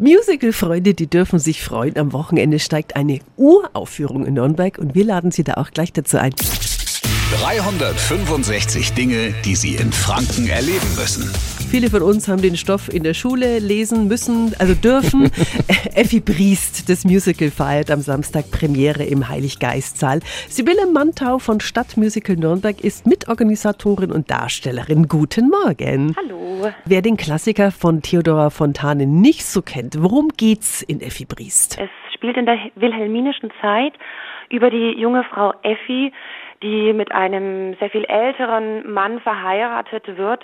Musical-Freunde, die dürfen sich freuen. Am Wochenende steigt eine Uraufführung in Nürnberg und wir laden Sie da auch gleich dazu ein. 365 Dinge, die Sie in Franken erleben müssen. Viele von uns haben den Stoff in der Schule lesen müssen, also dürfen. Effi Briest, das Musical, feiert am Samstag Premiere im Heiliggeistsaal. Sibylle Mantau von Stadtmusical Nürnberg ist Mitorganisatorin und Darstellerin. Guten Morgen. Hallo. Wer den Klassiker von Theodora Fontane nicht so kennt, worum geht's in Effi Briest? Es spielt in der wilhelminischen Zeit über die junge Frau Effi, die mit einem sehr viel älteren Mann verheiratet wird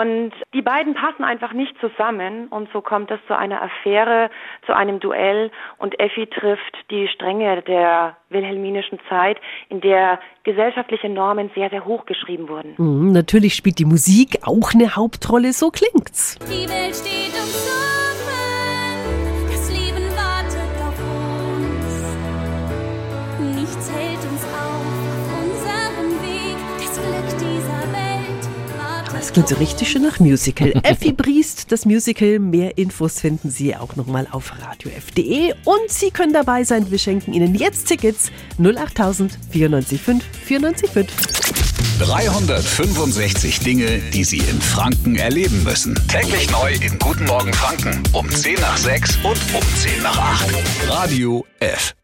und die beiden passen einfach nicht zusammen und so kommt es zu einer Affäre, zu einem Duell und Effi trifft die Stränge der wilhelminischen Zeit, in der gesellschaftliche Normen sehr, sehr hoch geschrieben wurden. Mhm, natürlich spielt die Musik auch eine Hauptrolle, so klingt's. Die Welt steht uns offen, das Leben wartet auf uns. Nichts hält uns auf auf unserem Weg, das Glück dieser. Das klingt so richtig schön nach Musical. Effi Briest, das Musical. Mehr Infos finden Sie auch nochmal auf radiof.de. Und Sie können dabei sein. Wir schenken Ihnen jetzt Tickets 08000 945 945. 365 Dinge, die Sie in Franken erleben müssen. Täglich neu in Guten Morgen Franken um 10 nach 6 und um 10 nach 8. Radio F.